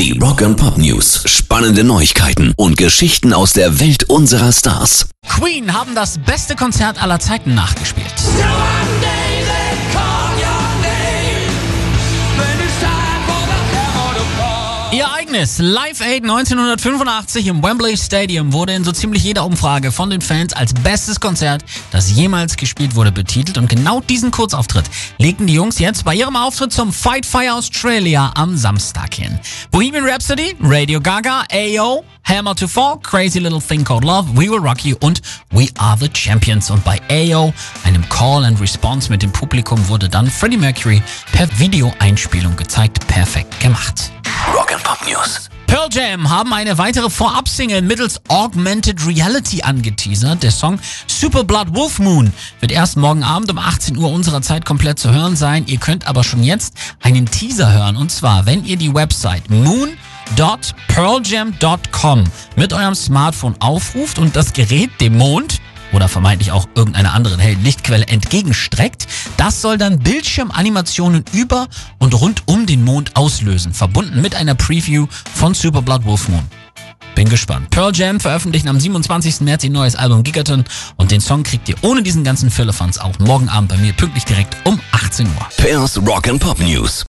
Die Rock and Pop News. Spannende Neuigkeiten und Geschichten aus der Welt unserer Stars. Queen haben das beste Konzert aller Zeiten nachgespielt. Ihr eigenes Live Aid 1985 im Wembley Stadium wurde in so ziemlich jeder Umfrage von den Fans als bestes Konzert, das jemals gespielt wurde, betitelt. Und genau diesen Kurzauftritt legten die Jungs jetzt bei ihrem Auftritt zum Fight Fire Australia am Samstag hin. Bohemian Rhapsody, Radio Gaga, AO, Hammer to Fall, Crazy Little Thing Called Love, We Will Rock You und We Are the Champions. Und bei AO, einem Call and Response mit dem Publikum, wurde dann Freddie Mercury per Videoeinspielung gezeigt. Perfekt Pearl Jam haben eine weitere Vorab-Single mittels Augmented Reality angeteasert. Der Song Super Blood Wolf Moon wird erst morgen Abend um 18 Uhr unserer Zeit komplett zu hören sein. Ihr könnt aber schon jetzt einen Teaser hören. Und zwar, wenn ihr die Website moon.pearljam.com mit eurem Smartphone aufruft und das Gerät dem Mond oder vermeintlich auch irgendeiner anderen hellen Lichtquelle entgegenstreckt. Das soll dann Bildschirmanimationen über und rund um den Mond auslösen, verbunden mit einer Preview von Super Blood Wolf Moon. Bin gespannt. Pearl Jam veröffentlichen am 27. März ihr neues Album Gigaton und den Song kriegt ihr ohne diesen ganzen Firlefanz auch morgen Abend bei mir pünktlich direkt um 18 Uhr. Pairs Rock and Pop News.